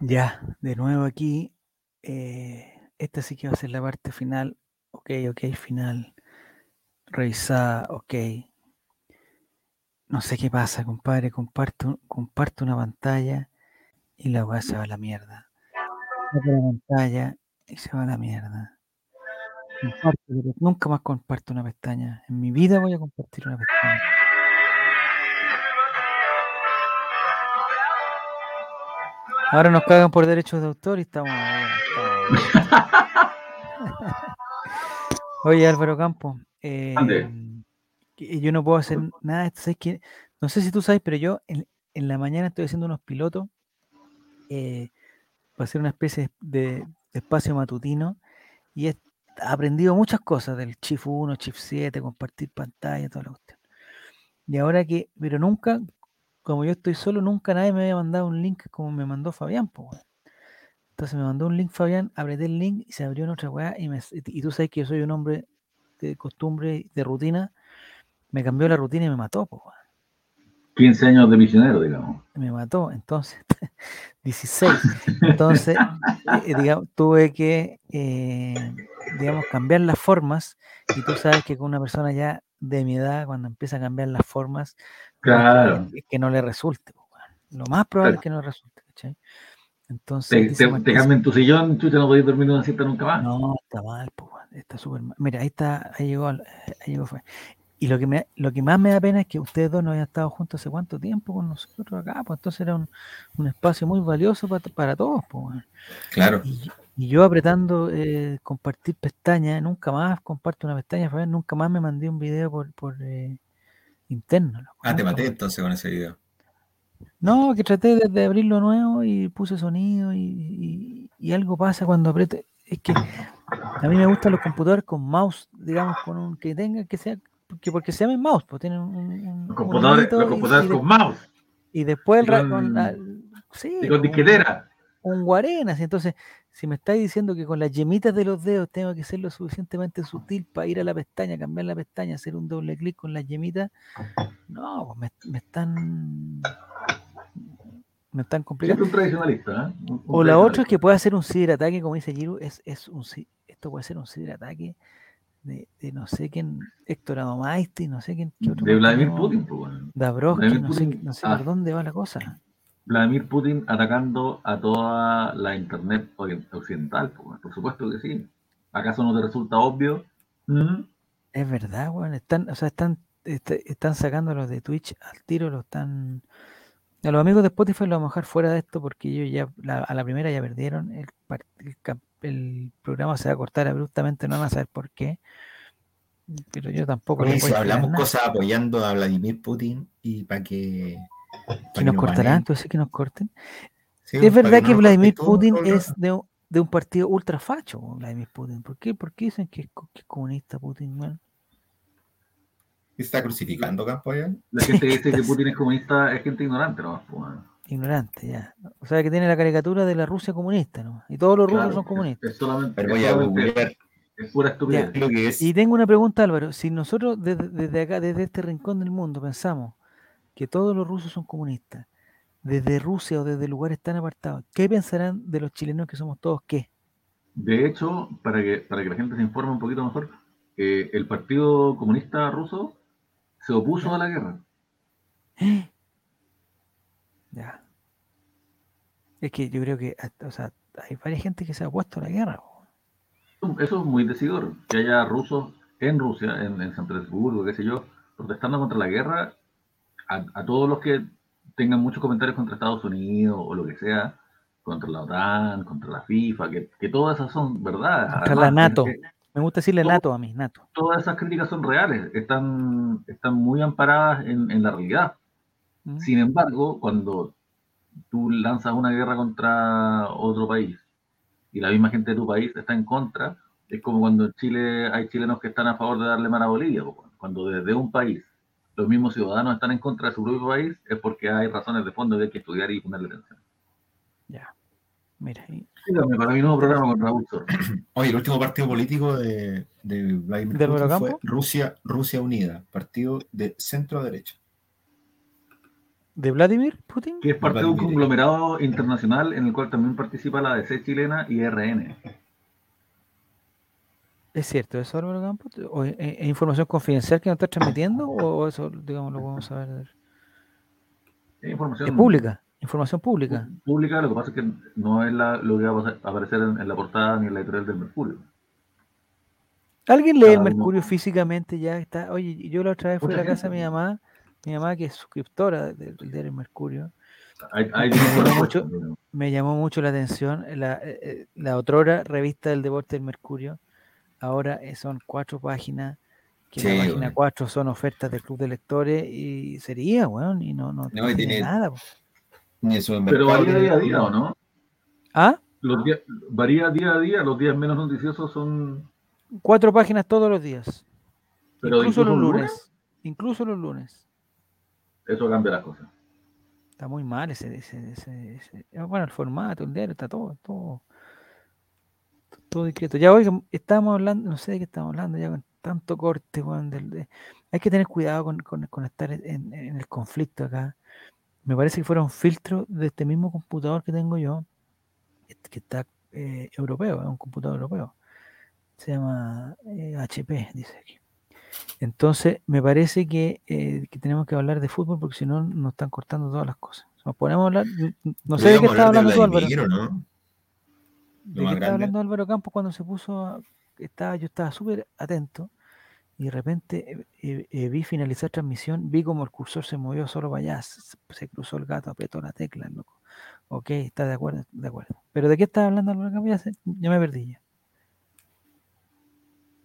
Ya, de nuevo aquí. eh, esta sí que va a ser la parte final. Ok, ok, final. Revisada, ok. No sé qué pasa, compadre. Comparto, comparto una pantalla y la weá se va a la mierda. Saco la pantalla y se va a la mierda. Comparto, nunca más comparto una pestaña. En mi vida voy a compartir una pestaña. Ahora nos cagan por derechos de autor y estamos. estamos- Oye, Álvaro Campo, eh, que yo no puedo hacer nada. esto. No sé si tú sabes, pero yo en, en la mañana estoy haciendo unos pilotos eh, para hacer una especie de, de espacio matutino y he aprendido muchas cosas del Chief 1, Chief 7, compartir pantalla, toda la cuestión. Y ahora que, pero nunca, como yo estoy solo, nunca nadie me había mandado un link como me mandó Fabián, weón. Entonces me mandó un link Fabián, apreté el link y se abrió en otra weá y, me, y tú sabes que yo soy un hombre de costumbre, de rutina, me cambió la rutina y me mató, weón. 15 años de misionero, digamos. me mató, entonces, 16. Entonces, eh, digamos, tuve que, eh, digamos, cambiar las formas y tú sabes que con una persona ya de mi edad, cuando empieza a cambiar las formas, Claro. es que no le resulte. Lo más probable es Claro. que no le resulte, ¿cachai? Entonces, Te, te, te cambian tu sillón, chucha, no podías dormir una siesta nunca más. No, está mal, weón, está súper mal. Mira, ahí está, ahí llegó, al- ahí llegó fue. Y lo que, me, lo que más me da pena es que ustedes dos no hayan estado juntos hace cuánto tiempo con nosotros acá, pues entonces era un, un espacio muy valioso para, para todos, pues. Claro. Y, y yo apretando eh, compartir pestañas, nunca más comparto una pestaña, Fabián, nunca más me mandé un video por, por eh, interno. loco, Ah, te maté entonces con ese video. No, que traté de, de abrirlo nuevo y puse sonido y, y- y algo pasa cuando aprieto. Es que a mí me gustan los computadores con mouse, digamos, con un que tenga que sea, porque, porque se llamen mouse, pues tienen un, un- Los computadores, los computadores y, con mouse y después el con- la- sí, y con disquetera. Un guarenas. Entonces, si me estáis diciendo que con las yemitas de los dedos tengo que ser lo suficientemente sutil para ir a la pestaña, cambiar la pestaña, hacer un doble clic con las yemitas, no, pues me, me están. Me están complicando. Siempre un tradicionalista, ¿eh? Un- un O la otra es que puede hacer un ciberataque, como dice Giru, es, es un esto puede ser un ciberataque de, de no sé quién, Héctor Adomaisti, no sé quién, qué otro De Vladimir Putin, pues, bueno. Dabrowski, no sé, no sé ah. por dónde va la cosa. Vladimir Putin atacando a toda la internet occidental, pues, por supuesto que sí. ¿Acaso no te resulta obvio? ¿Mm? Es verdad, weón. Están, o sea, están, est- están sacando los de Twitch al tiro, lo están. A los amigos de Spotify lo vamos a dejar fuera de esto porque ellos ya la- a la primera ya perdieron. El, programa se va a cortar abruptamente, no van a saber por qué. Pero yo tampoco Oye, si hablamos nada. cosas apoyando a Vladimir Putin y para que. ¿Que nos cortarán? Entonces que nos corten. Sí, es para verdad no que Vladimir Putin todo es de, un- de un partido ultrafacho, Vladimir Putin. ¿Por qué? ¿Por qué dicen que es, co- que es comunista Putin? weón? ¿Está crucificando Campo allá? La gente que dice que Putin es comunista es gente ignorante, ¿no? Pues, bueno. Ignorante, ya. O sea que tiene la caricatura de la Rusia comunista, ¿no? Y todos los rusos son comunistas. Es, solamente, Pero voy a googlear es pura estupidez. lo que es. Y tengo una pregunta, Álvaro. Si nosotros desde, desde acá, desde este rincón del mundo, pensamos que todos los rusos son comunistas, desde Rusia o desde lugares tan apartados, ¿qué pensarán de los chilenos que somos todos qué? De hecho, para que, para que la gente se informe un poquito mejor, eh, el Partido Comunista Ruso se opuso a la guerra. Ya. Es que yo creo que, hasta- o sea, hay varias gente que se ha opuesto a la guerra. Eso es muy decidor, que haya rusos en Rusia, en, en San Petersburgo, qué sé yo, protestando contra la guerra, a, a todos los que tengan muchos comentarios contra Estados Unidos o lo que sea, contra la OTAN, contra la FIFA, que, que todas esas son verdades. Contra la NATO. que- Me gusta decirle Todo- NATO a mí, NATO. todas esas críticas son reales, están, están muy amparadas en, en la realidad. ¿Mm? Sin embargo, cuando tú lanzas una guerra contra otro país y la misma gente de tu país está en contra, es como cuando en Chile hay chilenos que están a favor de darle mar a Bolivia. Cuando desde un país los mismos ciudadanos están en contra de su propio país, es porque hay razones de fondo que hay que estudiar y ponerle atención. Ya. Mira, y- para mi nuevo programa con Raúl Sor. Oye, el último partido político de, de Vladimir ¿De Putin fue? Rusia, Rusia Unida, partido de centro derecha. ¿De Vladimir Putin? que es parte de un conglomerado internacional en el cual también participa la DC chilena y RN. ¿Es cierto eso, Álvaro Campos? ¿O es, es información confidencial que nos está transmitiendo? ¿O eso, digamos, lo podemos saber? Es información Es pública, información pública. pública, lo que pasa es que no es la- lo que va a aparecer en, en la portada ni en la editorial del Mercurio. ¿Alguien lee el uno- Mercurio físicamente ya? está Oye, yo la otra vez fui a la casa de mi mamá, mi mamá que es suscriptora del, diario Mercurio, Hay, hay Me llamó diferentes mucho- puestos, digamos. me llamó mucho la atención la, eh, eh, la otrora revista del deporte del Mercurio. Ahora eh, son cuatro páginas, que Sí, la página bueno. cuatro son ofertas del club de lectores y sería, weón, y no, no, No, tiene tiene- nada. supermercado Pero varía día a día, ¿o no? ¿Ah? Los días- varía día a día, los días menos noticiosos son... Cuatro páginas todos los días. Pero incluso, los un lunes. Incluso los lunes. Eso cambia las cosas. Está muy mal ese, ese, ese- ese- Bueno, el formato, el diario, está todo, todo, todo discreto. Ya hoy estamos hablando, no sé de qué estamos hablando, ya con tanto corte, del- de- hay que tener cuidado con, con- con estar en, en el conflicto acá. Me parece que fuera un filtro de este mismo computador que tengo yo, que está eh, europeo, es un computador europeo. Se llama eh, HP, dice aquí. Entonces, me parece que, eh, que tenemos que hablar de fútbol porque si no nos están cortando todas las cosas. Nos ponemos a hablar, no sé de qué estaba hablando tú, Álvaro. Vladimir, ¿o ¿no? ¿De qué estaba hablando Álvaro Campos cuando se puso? a- Estaba, yo estaba súper atento y de repente eh, eh, eh, vi finalizar transmisión, vi como el cursor se movió solo para allá, se, se cruzó el gato, apretó la tecla, loco. Ok, está de acuerdo, de acuerdo. ¿Pero de qué estaba hablando Álvaro Campos? Ya, se- ya me perdí ya.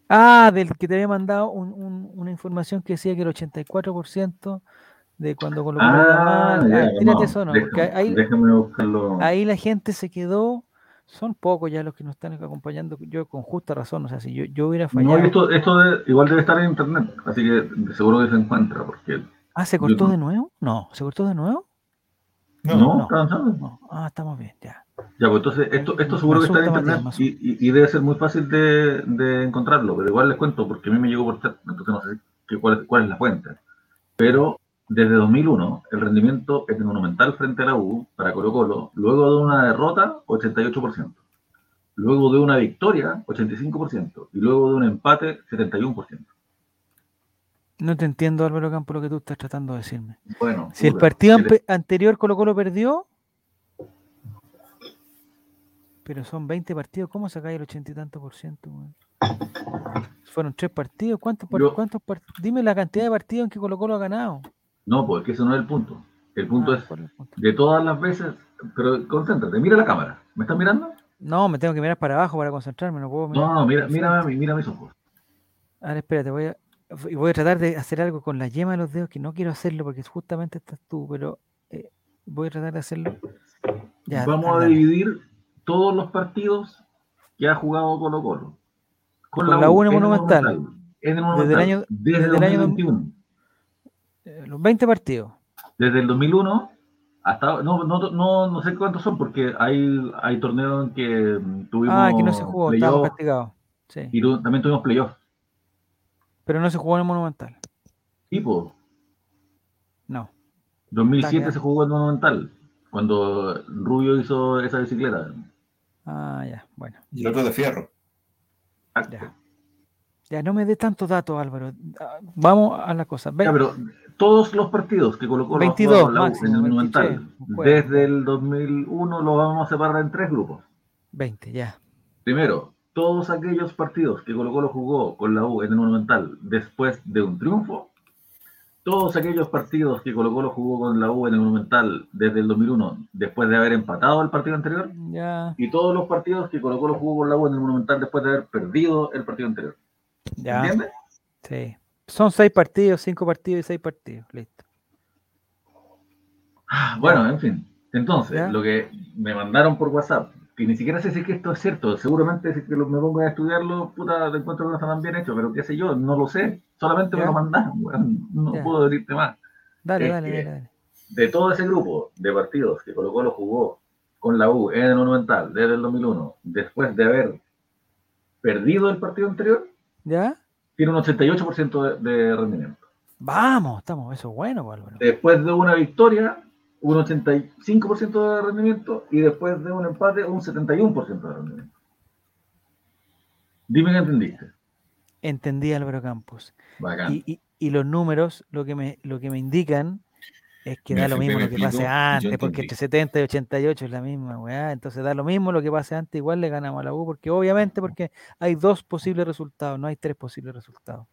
Ah, del que te había mandado un- un- una información que decía que el 84% de cuando Colo Colo iba mal. Ah, Ah, tírate no, eso, no, porque ahí la gente se quedó, son pocos ya los que nos están acompañando, yo con justa razón, o sea, si yo, yo hubiera No, fallado. y esto, esto de- igual debe estar en internet, así que de seguro que se encuentra, porque ah, ¿se cortó no- de nuevo? No, ¿se cortó de nuevo? No, no, no. está avanzando. No. Ah, estamos bien, ya. Ya, pues entonces esto, esto Me seguro que está en internet y, y- y debe ser muy fácil de, de encontrarlo, pero igual les cuento porque a mí me llegó por chat, entonces no sé qué- cuál, es- cuál es la fuente. Pero desde 2001 el rendimiento es monumental frente a la U para Colo Colo, luego de una derrota 88%, luego de una victoria 85% y luego de un empate 71%. No te entiendo, Álvaro Campo, lo que tú estás tratando de decirme. Bueno, Si el partido el- anterior Colo Colo perdió, pero son 20 partidos, ¿cómo sacáis el ochenta y tanto por ciento? Fueron tres partidos, ¿cuántos, Yo- cuántos par- Dime la cantidad de partidos en que Colo Colo ha ganado. No, porque ese no es el punto. El punto Ah, es de todas las veces, pero concéntrate, mira la cámara. ¿Me estás mirando? No, me tengo que mirar para abajo para concentrarme, no puedo mirar No, no, mira, mira, mira mis ojos. A ver, espérate, voy a, voy a tratar de hacer algo con la yema de los dedos, que no quiero hacerlo porque justamente estás tú, pero eh, voy a tratar de hacerlo. Ya, Vamos a dividir todos los partidos que ha jugado Colo Colo. Con la U en el el Monumental. En el Desde el año- desde, desde el año 2021. Eh, Los 20 partidos. Desde el 2001 hasta. No, no, no, no sé cuántos son, porque hay, hay torneos en que mm, tuvimos. Ah, que no se jugó, estábamos playoff castigados. Sí. y tu- también tuvimos playoffs. Pero no se jugó en el Monumental. Tipo, No. 2007 Está se jugó en el Monumental, cuando Rubio hizo esa bicicleta. Ah, ya, bueno. Y el otro de fierro. Ya. Ya, no me dé tantos datos, Álvaro. Ah, Vamos a la cosa. Ya, pero todos los partidos que colocó 22 en la U máximo, en el 23, Monumental, juego. desde el 2001 lo vamos a separar en tres grupos. 20, ya. Primero, todos aquellos partidos que Colo Colo jugó con la U en el Monumental después de un triunfo, todos aquellos partidos que Colo Colo jugó con la U en el Monumental desde el 2001 después de haber empatado el partido anterior, Ya, y todos los partidos que Colo Colo jugó con la U en el Monumental después de haber perdido el partido anterior. Ya. ¿Entiendes? Sí. Son seis partidos, cinco partidos y seis partidos. Listo. Bueno, en fin. Entonces, ¿Ya? lo que me mandaron por WhatsApp, que ni siquiera sé si es que esto es cierto, seguramente si es que me pongo a estudiarlo, puta, te encuentro que no está tan bien hecho, pero qué sé yo, no lo sé, solamente me lo mandaron, weón, no Ya. puedo decirte más. Dale, dale, que- dale, dale. De todo ese grupo de partidos que Colo Colo jugó con la U en el Monumental desde el 2001, después de haber perdido el partido anterior, ¿Ya? tiene un 88% de, de rendimiento. Vamos, estamos, eso es bueno, pues, Álvaro. Después de una victoria, un 85% de rendimiento y después de un empate un 71% de rendimiento. Dime que entendiste. Entendí Álvaro Campos. Bacán. Y, y- y los números lo que me, lo que me indican es que Mi da lo mismo lo que pase explicó antes, porque entre 70 y 88 es la misma, weá. Entonces da lo mismo lo que pase antes, igual le ganamos a la U, porque obviamente porque hay dos posibles resultados, no hay tres posibles resultados.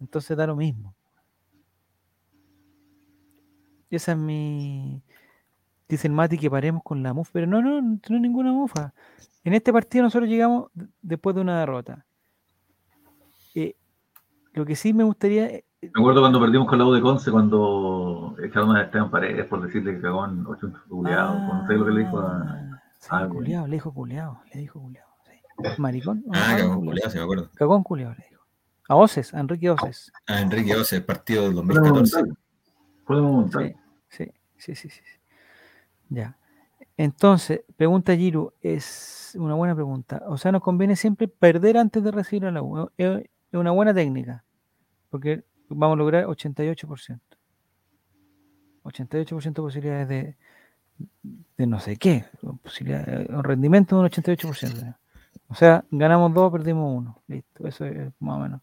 Entonces da lo mismo. Esa es mi. Dice el Mati que paremos con la mufa, pero no, no, no es ninguna mufa. En este partido nosotros llegamos después de una derrota. Eh, lo que sí me gustaría. Me acuerdo cuando perdimos con la U de Conce, cuando echaron a Esteban Paredes por decirle que cagó en ocho culiados. No sé lo que le dijo a. Ah, sí, a culiao, le dijo culiao, le dijo culiao. sí. Maricón. no, Ah, cagón culiao. culiao, sí me acuerdo. Cagón culiao, le dijo. A Oces, a Enrique Oces. Ah, Enrique Ose, el partido del Fue 2014. monumental. Fue monumental. Sí, sí, sí, sí. Ya. Entonces, pregunta Giru, es una buena pregunta. O sea, nos conviene siempre perder antes de recibir a la U. Es es una buena técnica, porque vamos a lograr 88%. 88% de posibilidades de, de no sé qué, posibilidad- un rendimiento de un 88%. O sea, ganamos dos, perdimos uno. Listo, eso es más o menos.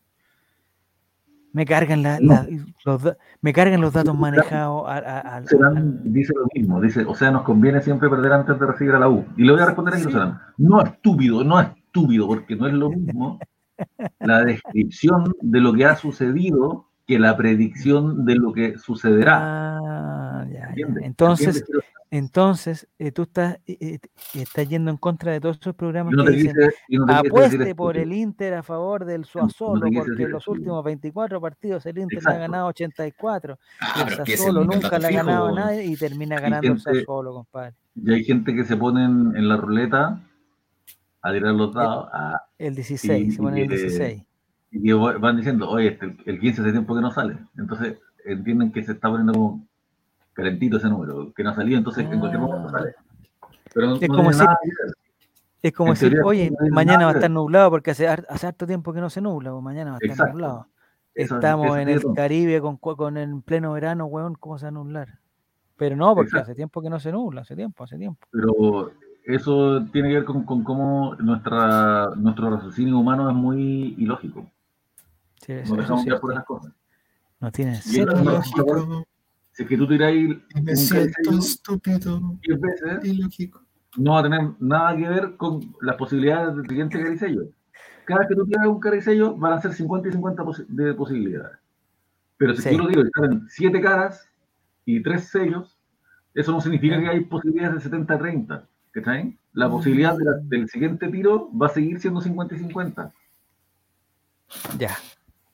Me cargan, la- la- los, me cargan los datos manejados a- a- al- Serán al- dice lo mismo, dice, o sea, nos conviene siempre perder antes de recibir a la U. Y le voy a responder a Sí. Serán, no estúpido, no estúpido, porque no es lo mismo la descripción de lo que ha sucedido que la predicción de lo que sucederá. Ah, ya, ya. Entonces, entonces eh, tú estás, eh, eh, estás yendo en contra de todos esos programas no que dicen quise, no apueste por el Inter a favor del no Suazolo, quise porque en los últimos 24 partidos el Inter le ha ganado 84 Ah, el Sassuolo el nunca le ha ganado a nadie y termina ganando el gente- Sassuolo, compadre. Y hay gente que se pone en, en la ruleta a tirar los dados a- El 16, Y- se pone el que- 16. Y que van diciendo, oye, este, el- el 15 hace tiempo que no sale. Entonces entienden que se está poniendo como calentito ese número, que no ha salido, entonces en cualquier momento Ah. sale. Pero no, Es no como nada ver. Es como decir, oye, no mañana va a estar nublado porque hace, hace harto tiempo que no se nubla, o mañana va a estar Exacto. nublado. Eso- Estamos eso en el. Caribe con, con en pleno verano, weón, ¿cómo se va a nublar? Pero no, porque Exacto. hace tiempo que no se nubla, hace tiempo, hace tiempo. Pero eso tiene que ver con, con cómo nuestra, nuestro raciocinio humano es muy ilógico. Sí, eso dejamos llevar por esas cosas. no tiene. Ilógico, Si es que tú tiráis y me un siento estúpido. 10 veces, Ilógico. no va a tener nada que ver con las posibilidades del siguiente caricello. Cada vez que tú tiras un caricello van a ser 50 y 50 posi- de posibilidades. Pero si Sí. yo lo digo y salen 7 caras y 3 sellos, eso no significa que hay posibilidades de 70-30. ¿Cachai? La posibilidad de la- del siguiente tiro va a seguir siendo 50 y 50. Ya.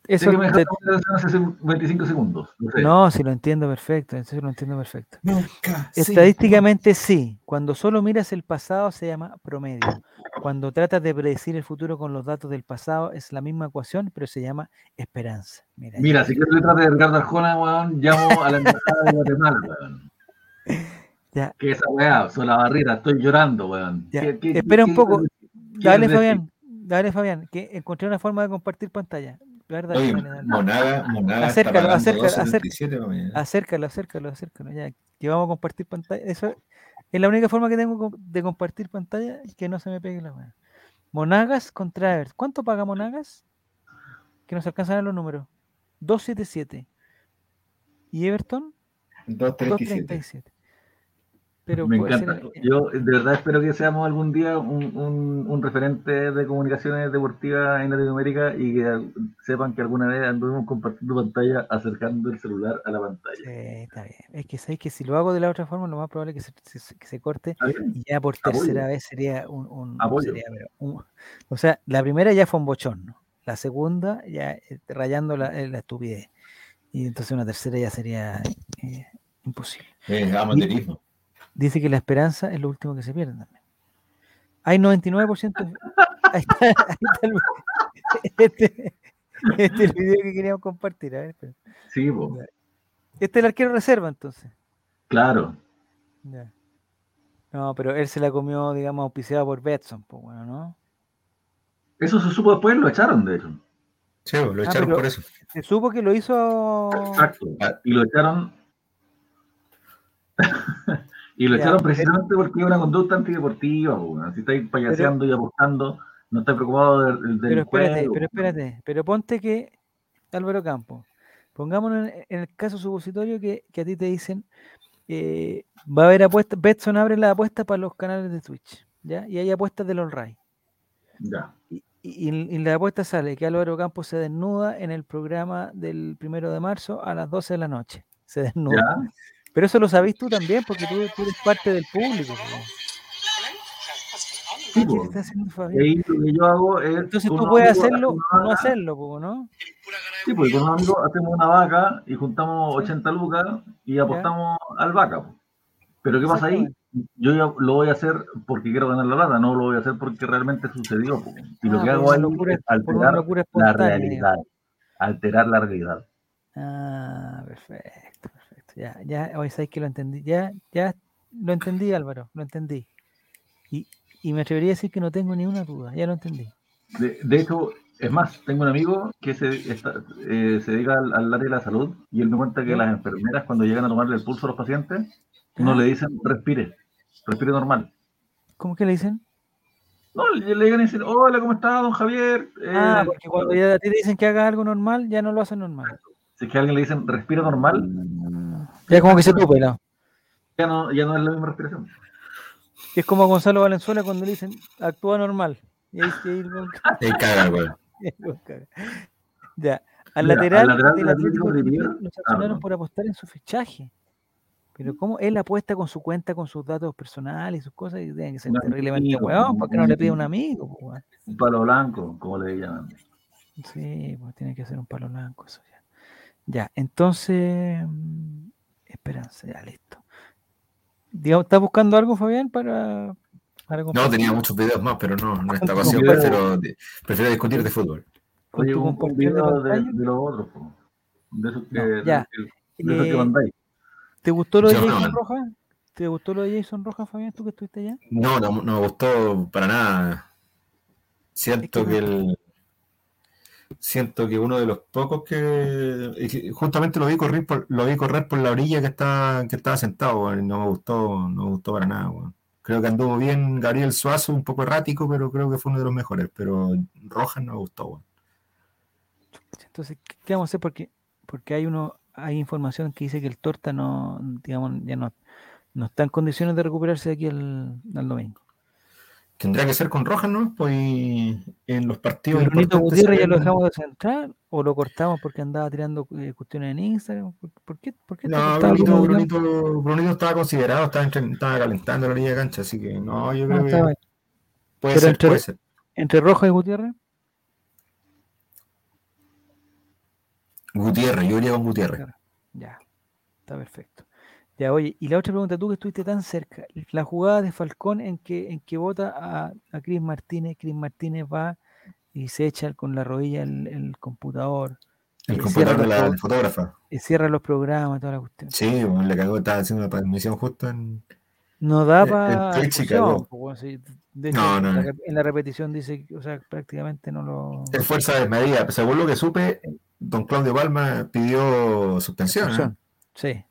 Eso que me declaración hace 25 segundos. No sé. no, si lo entiendo perfecto, eso lo entiendo perfecto. Nunca. Estadísticamente sí, cuando solo miras el pasado se llama promedio. Cuando tratas de predecir el futuro con los datos del pasado es la misma ecuación, pero se llama esperanza. Mira, Mira, si quieres letra de Ricardo Arjona, weón, llamo a la embajada de Guatemala, weón. ya, Que esa weá, soy la barrera, estoy llorando, weón. Ya, ¿Qué- qué- espera un poco. dale decir? Fabián, dale Fabián, que encontré una forma de compartir pantalla. A ver, dale, Oye. Monaga, Monaga Acércalo, acércalo, 2.77 para mañana. Acércalo, acércalo, acércalo, ya, que vamos a compartir pantalla. Eso es la única forma que tengo de compartir pantalla que no se me pegue la weá. Monagas contra Everton. ¿Cuánto paga Monagas? Que nos alcanzan los números. 277. ¿Y Everton? 2.37. 237. Pero Me encanta. ser- Yo de verdad espero que seamos algún día un, un- un referente de comunicaciones deportivas en Latinoamérica y que sepan que alguna vez anduvimos compartiendo pantalla acercando el celular a la pantalla. Sí, está bien. Es que sabéis que si lo hago de la otra forma, lo más probable es que se, se- que se corte y ya por Apoyo. tercera vez sería un. un- Apoyo. sería, pero o sea, la primera ya fue un bochorno. La segunda ya eh, rayando la, eh, la estupidez. Y entonces una tercera ya sería eh, imposible. Eh, amateurismo. Dice que la esperanza es lo último que se pierde también. Hay 99%. Ahí está, ahí está el, este, este es el video que queríamos compartir. A ver. Sí, po, este es el arquero reserva, entonces. claro. Ya. No, pero él se la comió, digamos, auspiciado por Betson, pues bueno, ¿no? Eso se supo después, lo echaron, de hecho. Sí, lo Ah, echaron por eso. Se supo que lo hizo. Exacto. Ah. Y lo echaron. Y lo echaron pero- precisamente porque es una conducta antideportiva, po, weón. Si estáis payaseando y apostando, no estáis preocupados del, del Pero espérate, juego, pero espérate, pero ponte que Álvaro Campos, pongámonos en, en el caso supositorio que, que a ti te dicen, eh, va a haber apuestas, Betson abre la apuesta para los canales de Twitch, ¿ya? Y hay apuestas del All-Ray. Ya. Y, y, y la apuesta sale que Álvaro Campos se desnuda en el programa del primero de marzo a las 12 de la noche. Se desnuda. ¿Ya? Pero eso lo sabés tú también, porque tú, tú eres parte del público. po. Sí, ¿Qué po. te está haciendo Y Fabián? ahí lo que yo hago es. Entonces tú puedes hacerlo o no hacerlo, po, ¿no? Sí, pues con un amigo hacemos una vaca y juntamos Sí. 80 lucas y apostamos al vaca. po. Pero ¿qué pasa ahí? Yo ya lo voy a hacer porque quiero ganar la plata, no lo voy a hacer porque realmente sucedió. po. Y lo Ah, que hago locura- es una alterar la realidad. Alterar la realidad. Ah, perfecto. Ya, ya, hoy sabéis que lo entendí. Ya, ya lo entendí, Álvaro, lo entendí. Y, y me atrevería a decir que no tengo ni una duda, ya lo entendí. De, de hecho, es más, tengo un amigo que se, está- eh, se dedica al, al área de la salud y él me cuenta que las enfermeras cuando llegan a tomarle el pulso a los pacientes no le dicen respire, respire normal. ¿Cómo que le dicen? No, le, le llegan y dicen, hola, ¿cómo está, don Javier? ah, Eh, porque cuando ya a ti te dicen que haga algo normal, ya no lo hacen normal. Si es que a alguien le dicen respira normal, Ya como que se tupe, ¿no? ya no, ya no es la misma respiración. Es como a Gonzalo Valenzuela cuando le dicen actúa normal. Y ahí, y ahí el weón caga, caga. Ya, al Mira, lateral, al lateral del Atlético de lo ah, sancionaron perdón. por apostar en su fichaje. Pero ¿cómo él apuesta con su cuenta, con sus datos personales y sus cosas? Y tienen que ser terriblemente huevón, ¿por qué no le pide a un amigo? Un palo blanco, como le llaman. Sí, pues tiene que ser un palo blanco eso ya. Ya, entonces, esperanza, ya listo. Digamos, ¿estás buscando algo, Fabián, para, para No, tenía muchos videos más, pero no, en esta Con tu ocasión video- prefiero, prefiero discutir de fútbol. Oye, un, un video de, los otros, po. de esos que, No, de ya. esos que, de esos que Eh, mandáis. ¿Te gustó lo de no, Jason man. Rojas? ¿Te gustó lo de Jason Rojas, Fabián, tú que estuviste allá? No, no, no me gustó para nada. Siento Es que que el. Siento que uno de los pocos que. Justamente lo vi correr por, lo vi correr por la orilla que estaba, que estaba sentado, weón, y no me gustó, no me gustó para nada. Creo que anduvo bien Gabriel Suazo, un poco errático, pero creo que fue uno de los mejores. Pero Rojas no me gustó. Entonces, ¿qué- ¿qué vamos a hacer? Porque, porque hay uno, hay información que dice que el Torta no, digamos, ya no, no está en condiciones de recuperarse de aquí al, al domingo. Tendría que ser con Rojas, ¿no? Pues en los partidos. ¿Y Brunito Gutiérrez ya lo dejamos de central o lo cortamos porque andaba tirando eh, cuestiones en Instagram? ¿Por, por qué? ¿Por qué No, Brunito? Brunito, Brunito estaba considerado, estaba, estaba calentando la línea de cancha, así que no, yo creo que bien. puede Pero ser, entre- puede ser. ¿Entre Rojas y Gutiérrez? Gutiérrez, yo iría con Gutiérrez. Ya, está perfecto. Ya, oye, y la otra pregunta, tú que estuviste tan cerca, la jugada de Falcón en que, en que vota a, a Cris Martínez, Cris Martínez va y se echa con la rodilla el, el computador, El Eh, computador de la fotógrafa. y cierra los programas, toda la cuestión. Sí, bueno, le cagó, estaba haciendo una transmisión justo en. No da Eh, para. de hecho, No, no, en, la, no. rep- en la repetición dice, o sea, prácticamente no lo. Es fuerza desmedida. Según lo que supe, don Claudio Palma pidió suspensión. ¿eh? Sí.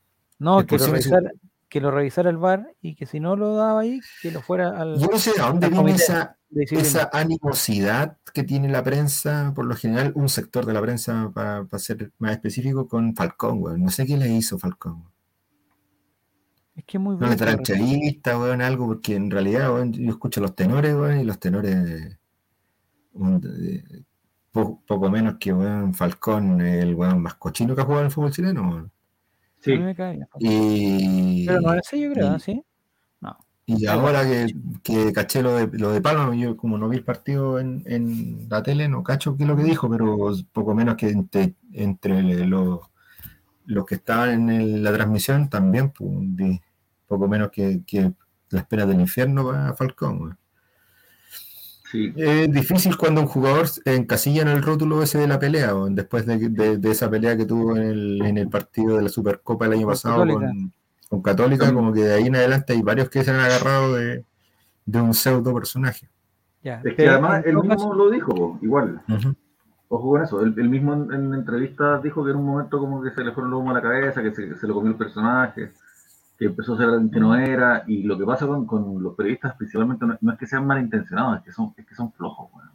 No, que lo, revisara, que lo revisara el VAR y que si no lo daba ahí, que lo fuera al. Yo no sé de dónde viene esa, de animosidad que tiene la prensa, por lo general, un sector de la prensa, para, ser más específico, con Falcón, weón. No sé qué le hizo Falcón. Es que es muy No le bruto, trae de repente. entrevista, weón, algo, porque en realidad, weón, yo escucho los tenores, weón, y los tenores, un- eh, po- poco menos que, weón, Falcón, el weón más cochino que ha jugado en el fútbol chileno, weón. A mí Sí, me cae bien, Falcón. Y, Pero no yo creo, y- ¿sí? No. y ahora que, que caché lo de, lo de Palma, yo como no vi el partido en, en la tele, no cacho qué es lo que dijo, pero poco menos que entre, entre los, los que estaban en el- la transmisión también, pues, poco menos que, que las penas del infierno para Falcón. Sí. Es difícil cuando un jugador encasilla en el rótulo ese de la pelea, weón, después de, de- de esa pelea que tuvo en el, en el partido de la Supercopa el año Con pasado Católica. con, con Católica, como que de ahí en adelante hay varios que se han agarrado de, de un pseudo personaje. Ya. Es que además él mismo caso- lo dijo, igual. Ojo con eso. Él, él mismo en, en entrevistas dijo que en un momento como que se le fueron los humos a la cabeza, que se, se lo comió el personaje, que empezó a ser alguien que no era, y lo que pasa con, con los periodistas principalmente no, no es que sean malintencionados, es que son, es que son flojos. weón.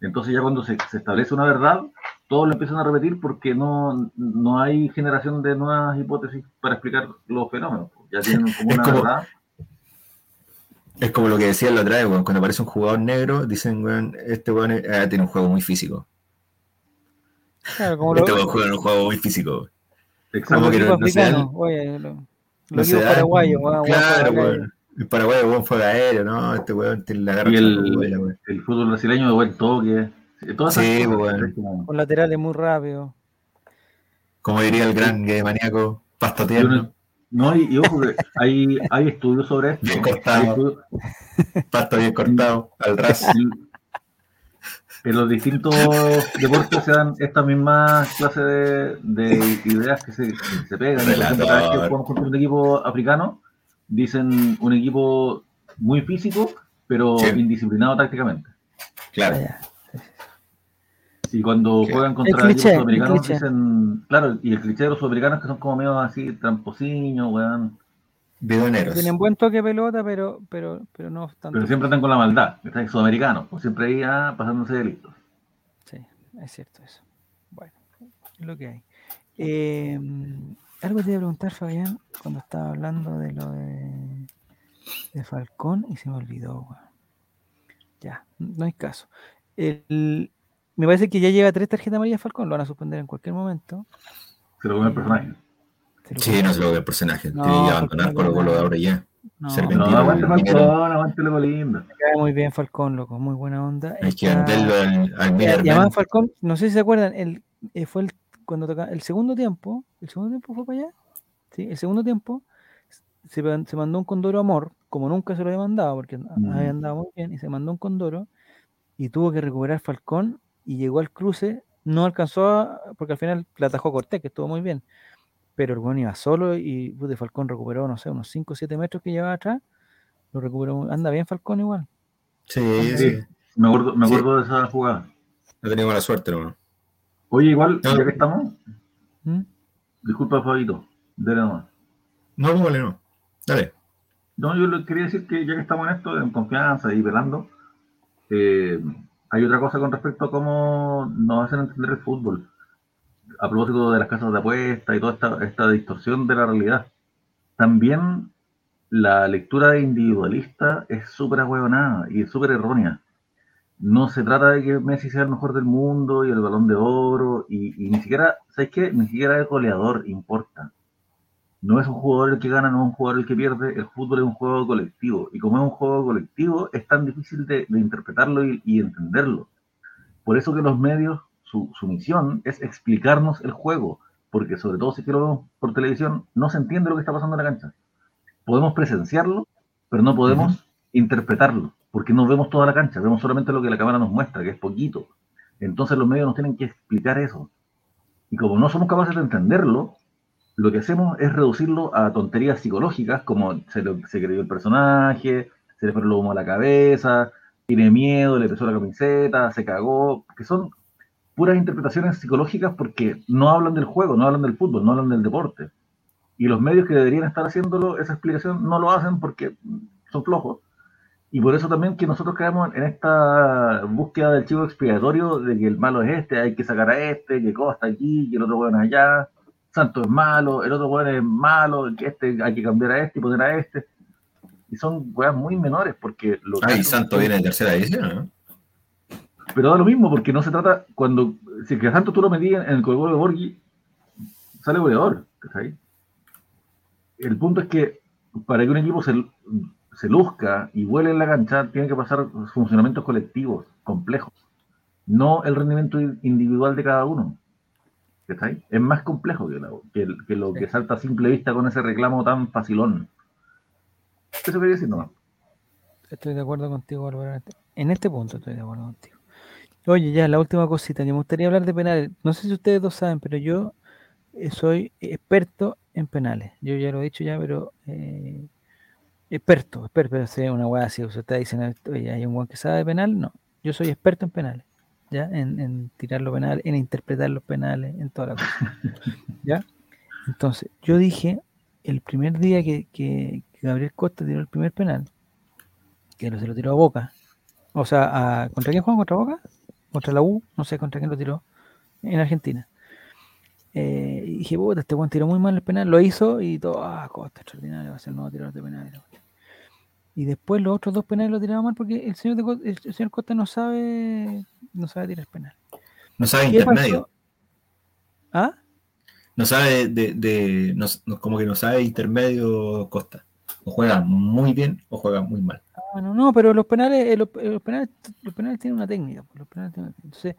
Entonces ya cuando se, se establece una verdad, todos lo empiezan a repetir porque no, no hay generación de nuevas hipótesis para explicar los fenómenos. Ya tienen como Es una como- verdad. Es como lo que decía la otra vez, cuando aparece un jugador negro, dicen, weón, este weón es- ah, tiene un juego muy físico. Claro, como Este weón juega en un juego muy físico. Exacto. como que equipos no- no se da el- africanos, oye, lo- Equipos da- paraguayos, weón, weón, Claro, paraguayo. weón. El paraguayo, weón, fue aéreo, ¿no? Este weón tiene la garra Y el, weón. el fútbol brasileño de buen toque. Todas esas Sí, como- con laterales muy rápidos. Como diría el gran gay maníaco, pasto tierno, No, y, y ojo que hay, hay estudios sobre esto. Bien cortado. Pasto bien cortado, al ras. en- los distintos deportes se dan estas mismas clases de, de ideas que se, que se pegan. Por ejemplo, cada vez que jugamos contra un equipo africano, dicen un equipo muy físico, pero Sí. indisciplinado tácticamente. Claro. Vaya. Y cuando Claro. juegan contra El cliché, equipos sudamericanos el dicen, claro, y el cliché de los sudamericanos que son como medio así, tramposiños, weón, Bidoneros. Tienen buen toque de pelota, pero, pero, pero no tanto. pero siempre están con la maldad, están sudamericanos, pues siempre ahí ah, pasándose delitos. Sí, es cierto eso. Bueno, es lo que hay. Eh, algo te iba a preguntar, Fabián, cuando estaba hablando de lo de, de Falcón y se me olvidó. weón. Ya, no hay caso. El- me parece que ya lleva tres tarjetas amarillas Falcón, lo van a suspender en cualquier momento. Se lo come el personaje. Sí, no se lo ve el personaje. No, Tiene que abandonar Colo Colo de ahora ya. No, ser No, aguante. Falcón, aguante lindo. me cae muy bien Falcón, loco, muy buena onda. Hay que venderlo al, al Y Miller además Man. Falcón, no sé si se acuerdan, el, eh, fue el, cuando toca el segundo tiempo, el segundo tiempo fue para allá, sí, el segundo tiempo se, man- se mandó un condoro amor, como nunca se lo había mandado, porque Mm. había andado muy bien, y se mandó un condoro y tuvo que recuperar Falcón y llegó al cruce, no alcanzó a, porque al final la atajó Cortés, que estuvo muy bien, pero el buen iba solo y pude, Falcón recuperó, no sé, unos 5 o 7 metros que llevaba atrás, lo recuperó, muy- anda bien Falcón igual. Sí, Sí, sí. me acuerdo, me Sí. acuerdo de esa jugada. No tenía mala suerte, hermano. Oye, igual, No. ya que estamos, ¿Mm? disculpa, Fabito, dale nomás. No, no, vale, no. Dale. No, yo le quería decir que ya que estamos en esto, en confianza y velando, eh, hay otra cosa con respecto a cómo nos hacen entender el fútbol. A propósito de las casas de apuesta y toda esta, esta distorsión de la realidad. También la lectura individualista es súper ahueonada y súper errónea. No se trata de que Messi sea el mejor del mundo y el balón de oro, y, y ni siquiera, ¿sabes qué? Ni siquiera el goleador importa. No es un jugador el que gana, no es un jugador el que pierde, el fútbol es un juego colectivo. Y como es un juego colectivo, es tan difícil de, interpretarlo y entenderlo. Por eso que los medios, su, su misión es explicarnos el juego, porque sobre todo si lo por televisión, no se entiende lo que está pasando en la cancha. Podemos presenciarlo, pero no podemos interpretarlo, porque no vemos toda la cancha, vemos solamente lo que la cámara nos muestra, que es poquito. Entonces los medios nos tienen que explicar eso. Y como no somos capaces de entenderlo, lo que hacemos es reducirlo a tonterías psicológicas, como se, le- se creyó el personaje, se le fue el humo a la cabeza, tiene miedo, le pesó la camiseta, se cagó, que son puras interpretaciones psicológicas porque no hablan del juego, no hablan del fútbol, no hablan del deporte. Y los medios que deberían estar haciéndolo, esa explicación, no lo hacen porque son flojos. Y por eso también que nosotros caemos en esta búsqueda del chivo expiatorio de que el malo es este, hay que sacar a este, que Costa aquí, que el otro bueno allá, Santos es malo, el otro bueno es malo, que este hay que cambiar a este y poner a este. Y son weas muy menores porque lo que Ay, hacen- Santo viene de tercera división, ¿no? Pero da lo mismo, porque no se trata, cuando, si que Santos tú lo medías en el Colo de Borghi, sale goleador, ¿cachai? El punto es que para que un equipo se, se luzca y vuele en la cancha, tiene que pasar funcionamientos colectivos, complejos, no el rendimiento individual de cada uno. ¿cachai? Es más complejo que, lo que, que lo que salta a simple vista con ese reclamo tan facilón. Eso quería decir nomás. Estoy de acuerdo contigo, Álvaro. en este- En este punto estoy de acuerdo contigo. Oye, ya la última cosita, que me gustaría hablar de penales. No sé si ustedes dos saben, pero yo eh, soy experto en penales. Yo ya lo he dicho ya, pero eh, experto, experto, pero sea una weá así. Ustedes dicen, oye, hay un weón que sabe de penal. No, yo soy experto en penales, ¿ya? En, en tirar los penales, en interpretar los penales, en toda la cosa. ¿Ya? Entonces, yo dije el primer día que, que- que Gabriel Costa tiró el primer penal, que se lo tiró a Boca, o sea, ¿contra quién jugó? ¿Contra Boca? ¿Contra la U? No sé contra quién lo tiró, en Argentina. Eh, y dije, puta, este buen tiró muy mal el penal, lo hizo y todo, ah, Costa, extraordinario, va a ser el nuevo tirador de penales. Y después los otros dos penales lo tiraba mal porque el señor, de Co- el, señor Costa no sabe, no sabe tirar penal. No sabe ¿Qué intermedio. pasó? ¿Ah? No sabe de, de- no- como que no sabe intermedio Costa. O juega muy bien o juega muy mal. Ah, no, pero los penales, eh, los, eh, los penales, los penales tienen una técnica. pues, Los penales tienen. Entonces,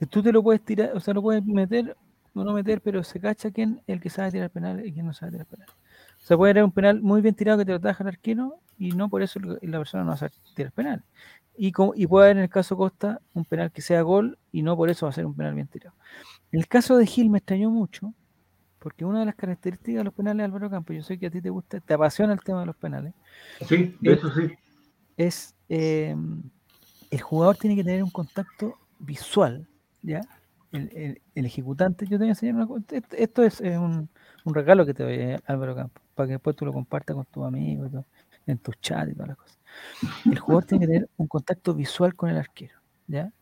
eh, tú te lo puedes tirar, o sea, lo puedes meter o no meter, pero se cacha quién el que sabe tirar penal y quién no sabe tirar penal. O sea, puede haber un penal muy bien tirado que te lo taja el arquero y no por eso la persona no va a saber tirar penal. Y, como, y puede haber en el caso Costa un penal que sea gol y no por eso va a ser un penal bien tirado. El caso de Gil me extrañó mucho porque una de las características de los penales de Álvaro Campos, yo sé que a ti te gusta, te apasiona el tema de los penales Sí, de eso sí. Es eh, el jugador tiene que tener un contacto visual, ¿ya? El, el- el ejecutante, yo te voy a enseñar una cosa, esto, es un, un regalo que te doy, eh, Álvaro Campos, para que después tú lo compartas con tus amigos, en tus chats y todas las cosas. El jugador tiene que tener un contacto visual con el arquero, ¿ya?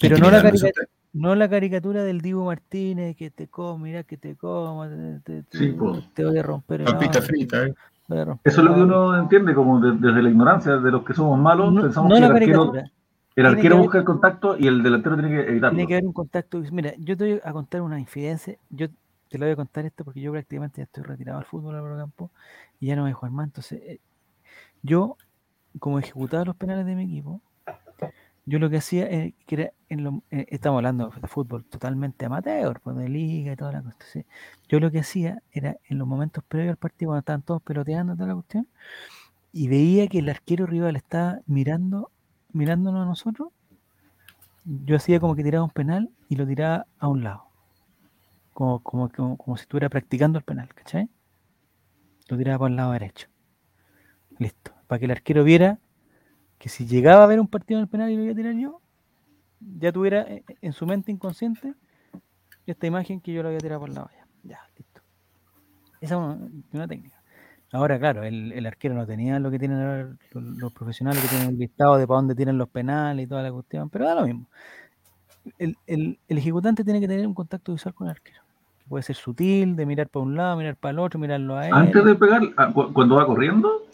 Pero no la, Intimidando, carica- no la caricatura del Divo Martínez que te como, mira que te como, te, te- te- Sí, po. te voy a romper el Papita frita, ¿eh? Eso es lo que el ano". uno entiende, como de- desde la ignorancia de los que somos malos, No, pensamos no que el arquero, el arquero haber- busca el contacto y el delantero tiene que evitarlo. Tiene que haber un contacto. Mira, yo te voy a contar una infidencia. Yo te lo voy a contar esto porque yo prácticamente ya estoy retirado del fútbol Álvaro Campo y ya no voy a jugar más. Entonces, eh, yo, como ejecutaba los penales de mi equipo, yo lo que hacía eh, era en lo- eh, estamos hablando de fútbol totalmente amateur, pues, de liga y toda la cosa. Entonces, yo lo que hacía era en los momentos previos al partido, cuando estaban todos peloteando toda la cuestión, y veía que el arquero rival estaba mirando, mirándonos a nosotros, yo hacía como que tiraba un penal y lo tiraba a un lado. Como, como, como, como si estuviera practicando el penal, ¿cachai? Lo tiraba para el lado derecho. Listo. Para que el arquero viera que si llegaba a ver un partido en el penal y lo iba a tirar yo, ya tuviera eh, en su mente inconsciente esta imagen que yo lo había tirado por el lado allá. Ya, listo. Esa es una, técnica. Ahora, claro, el, arquero no tenía lo que tienen ahora los, profesionales que tienen el listado de para dónde tienen los penales y toda la cuestión, pero da lo mismo. El, ejecutante tiene que tener un contacto visual con el arquero. Que puede ser sutil, de mirar para un lado, mirar para el otro, mirarlo a él. Antes de pegar, ah, cu- cuando va corriendo,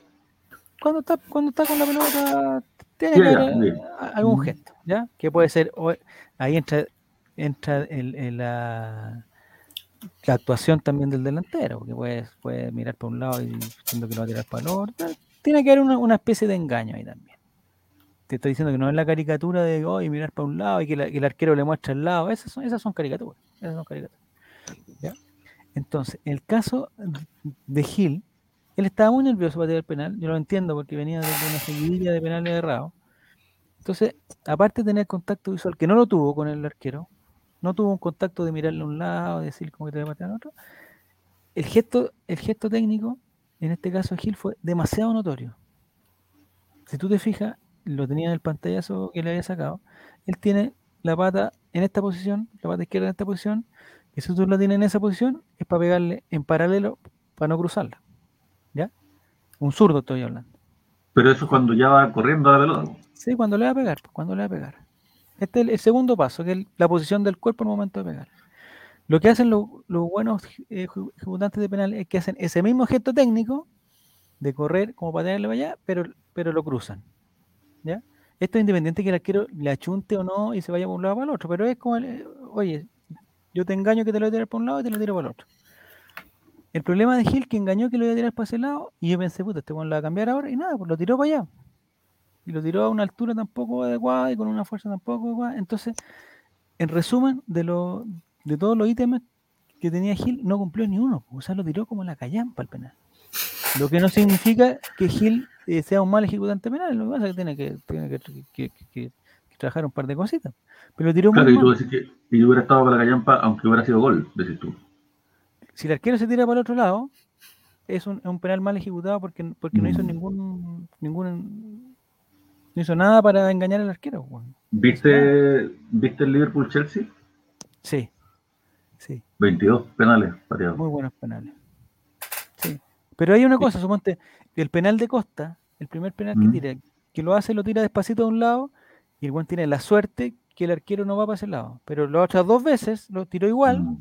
Cuando está, cuando está con la pelota, tiene que a- algún gesto, ¿ya? Que puede ser, o- ahí entra, entra el- el- la, la actuación también del delantero, porque puede, puede mirar para un lado y siendo que lo va a tirar para el otro. Tiene que haber una, una especie de engaño ahí también. Te estoy diciendo que no es la caricatura de hoy mirar para un lado y que, la- que el arquero le muestra el lado. Esas son, esas son caricaturas. Esas son caricaturas. ¿ya? Entonces, el caso de Gil, él estaba muy nervioso para tirar el penal. Yo lo entiendo porque venía de una seguidilla de penales errados. Entonces, aparte de tener contacto visual, que no lo tuvo con el arquero, no tuvo un contacto de mirarle a un lado, de decir cómo te voy a patear al otro, el gesto, el gesto técnico, en este caso Gil, fue demasiado notorio. Si tú te fijas, lo tenía en el pantallazo que le había sacado, él tiene la pata en esta posición, la pata izquierda en esta posición, y si tú la tienes en esa posición, es para pegarle en paralelo para no cruzarla. Un zurdo estoy hablando. pero eso es cuando ya va corriendo a la pelota. Sí, cuando le va a pegar, cuando le va a pegar. Este es el, segundo paso, que es la posición del cuerpo al momento de pegar. Lo que hacen los, los buenos eh, ejecu- ejecutantes de penales es que hacen ese mismo gesto técnico de correr como para tirarle para allá, pero, pero lo cruzan. ¿Ya? Esto es independiente que el arquero le achunte o no y se vaya por un lado o para el otro, pero es como, el, eh, oye, yo te engaño que te lo voy a tirar por un lado y te lo tiro para el otro. El problema de Gil que engañó que lo iba a tirar para ese lado y yo pensé, puta, este bueno lo va a cambiar ahora y nada, pues lo tiró para allá y lo tiró a una altura tampoco adecuada y con una fuerza tampoco adecuada. Entonces, en resumen, de, lo, de todos los ítems que tenía Gil, no cumplió ni uno. O sea, lo tiró como la callampa al penal. Lo que no significa que Gil eh, sea un mal ejecutante penal. Lo que pasa es que tiene que, tiene que, que- trabajar un par de cositas. Pero lo tiró muy Claro, y tú mal. decís que y hubiera estado para la callampa, aunque hubiera sido gol, decís tú. Si el arquero se tira para el otro lado, es un, penal mal ejecutado porque, porque no hizo Mm. ningún, ningún no hizo nada para engañar al arquero. ¿Viste, ¿viste el Liverpool-Chelsea? Sí, sí. 22 penales pateados. Muy buenos penales. Pero hay una cosa, suponte, el penal de Costa, el primer penal que Mm. tira, que lo hace, lo tira despacito de un lado, y el buen tiene la suerte que el arquero no va para ese lado. Pero las otras dos veces lo tiró igual, Mm.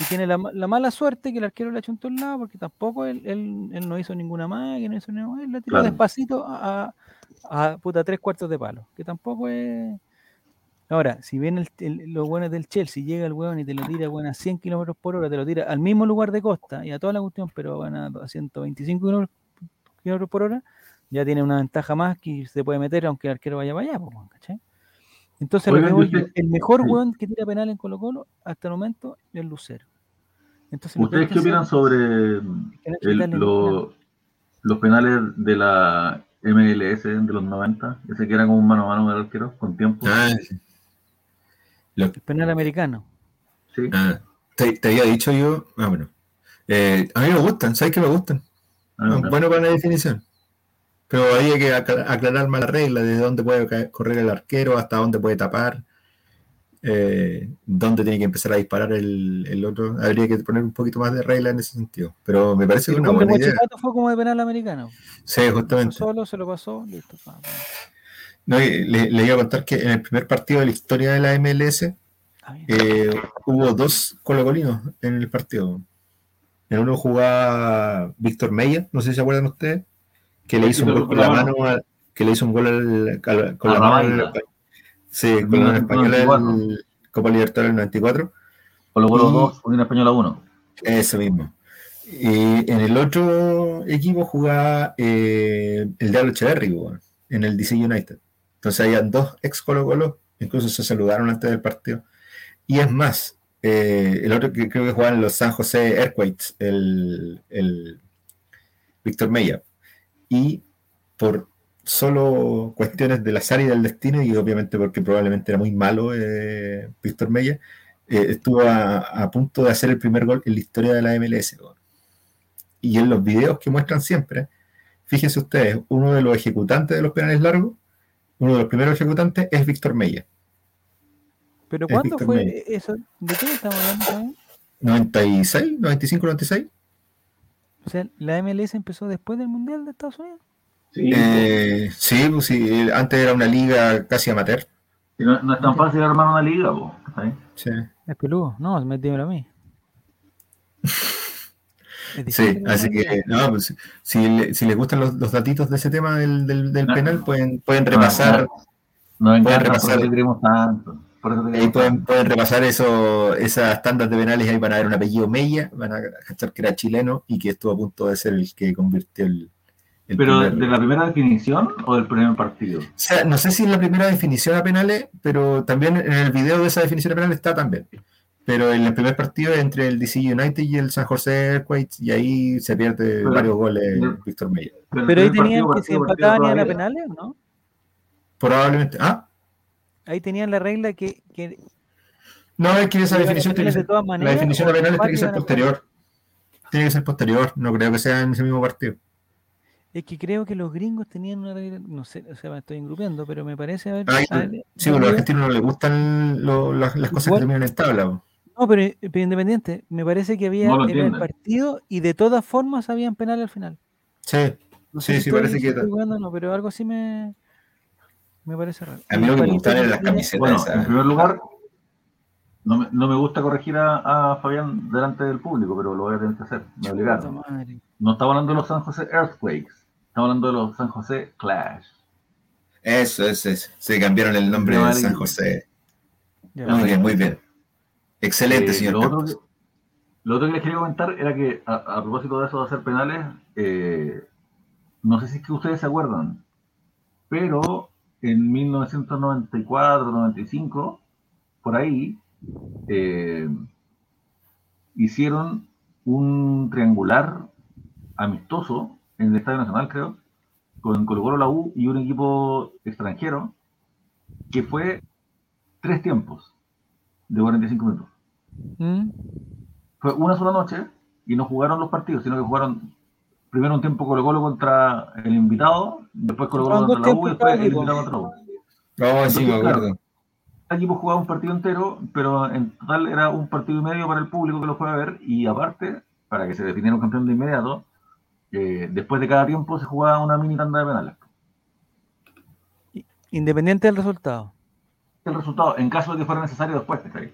Y tiene la, la mala suerte que el arquero le achuntó un lado, porque tampoco él, él, él no hizo ninguna máquina, no hizo ninguna, él la tiró Claro. despacito a, a, a, puta tres cuartos de palo, que tampoco es... Ahora, si viene el, el- los buenos del Chelsea, llega el weón y te lo tira weón, a 100 kilómetros por hora, te lo tira al mismo lugar de costa y a toda la cuestión, pero van a 125 kilómetros kilómetros por hora, ya tiene una ventaja más que se puede meter aunque el arquero vaya para allá, weón, ¿cachai? Entonces, lo que voy usted- el mejor sí. weón que tira penal en Colo Colo hasta el momento es Lucero. Entonces, ¿Ustedes qué opinan sobre el- lo- los penales de la MLS de los 90? Ese que era como un mano a mano del arquero con tiempo. Ah, sí. El penal americano. Sí. ah, te, te había dicho yo. Ah, bueno. Eh, a mí me gustan, ¿sabes que me gustan? Ah, No, Bueno para la definición. Pero había que acla- aclarar más la regla, desde dónde puede correr el arquero, hasta dónde puede tapar, eh, dónde tiene que empezar a disparar el, el otro. Habría que poner un poquito más de regla en ese sentido. Pero me parece El una buena idea. Fue como de penal americano. Sí, justamente. Solo se lo pasó, listo. No, le, le iba a contar que en el primer partido de la historia de la MLS Ah, eh, hubo dos colocolinos en el partido. En uno jugaba Víctor Meya, no sé si se acuerdan ustedes, que le hizo un gol con la mano, que le hizo un gol al- al- con la mano sí, con la española del Copa Libertadores del 94, Colo Colo y- 2, Unión Española 1. ese mismo. Y en el otro equipo jugaba eh, el Diablo Echeverri, weón, en el DC United. Entonces habían dos ex Colo Colo, incluso se saludaron antes del partido. Y es más, eh, el otro que creo que jugaba en los San José Earthquakes, el, el Víctor Meya. Y por solo cuestiones del azar y del destino, y obviamente porque probablemente era muy malo eh, Víctor Meya, eh, estuvo a, a punto de hacer el primer gol en la historia de la MLS. Y en los videos que muestran siempre, fíjense ustedes, uno de los ejecutantes de los penales largos, uno de los primeros ejecutantes es Víctor Meya. Pero es ¿cuándo Víctor fue eso? ¿De qué estamos hablando también? 96, 95, 96. O sea, la MLS empezó después del Mundial de Estados Unidos. Sí, Eh, sí, pues sí, antes era una liga casi amateur. No, no es tan fácil armar una liga. Sí, Es peludo. No, metímelo a mí. Sí, así ¿no? que, no, pues, si, si les gustan los, los datitos de ese tema del, del- del No. penal, pueden, pueden repasar, repasar. por eso te queremos tanto. Por eso te ahí pueden, repasar eso, esas tandas de penales, ahí van a ver un apellido Mella, van a cachar que era chileno y que estuvo a punto de ser el que convirtió el, el ¿Pero primer- de la primera definición o del primer partido? O sea, no sé si en la primera definición a penales, pero también en el video de esa definición a penales está también. Pero en el primer partido entre el DC United y el San José Earthquakes, y ahí se pierde Pero- varios goles pero- Víctor Meyer. el Pero ahí tenían partido, que si empataban a penales, ¿no? Probablemente. Ah, Ahí tenían la regla que, que no, es que esa definición tiene de la definición a penales tiene que ser posterior. Tiene que ser posterior, no creo que sea en ese mismo partido. Es que creo que los gringos tenían una regla, no sé, o sea, me estoy engrupiendo, pero me parece haber. Ah, haber- sí, bueno, a los argentinos no les gustan lo- las, las cosas Igual- que terminan en tabla. No, pero, pero independiente, me parece que había No el partido y de todas formas habían penal al final. Sí, No Sí, si sí, parece que- estoy jugando no, pero algo así me, me parece raro. a mí lo que me gustaban eran las camisetas. Bueno, esas. en primer lugar, no me, no me gusta corregir a, a Fabián delante del público, pero lo voy a tener que hacer. Me obligaron. No estaba hablando de los San José Earthquakes, estaba hablando de los San José Clash. Eso, eso, eso. Se cambiaron el nombre de. San José. Muy bien, muy bien. Excelente, Eh, señor lo, otro que, lo otro que les quería comentar era que, a, a propósito de eso de hacer penales, eh, no sé si es que ustedes se acuerdan, pero en 1994-95, por ahí, eh, hicieron un triangular amistoso en el Estadio Nacional, creo, con Colo Colo la U y un equipo extranjero, que fue tres tiempos de 45 minutos ¿Mm? fue una sola noche y no jugaron los partidos, sino que jugaron primero un tiempo Colo Colo contra el invitado, después Colo Colo contra la U y después el invitado contra la U. Oh, sí, me acuerdo. Cada equipo jugaba un partido entero, pero en total era un partido y medio para el público que lo fue a ver y aparte, para que se definiera un campeón de inmediato, eh, después de cada tiempo se jugaba una mini tanda de penales. Independiente del resultado. El resultado, en caso de que fuera necesario después, ¿cachai?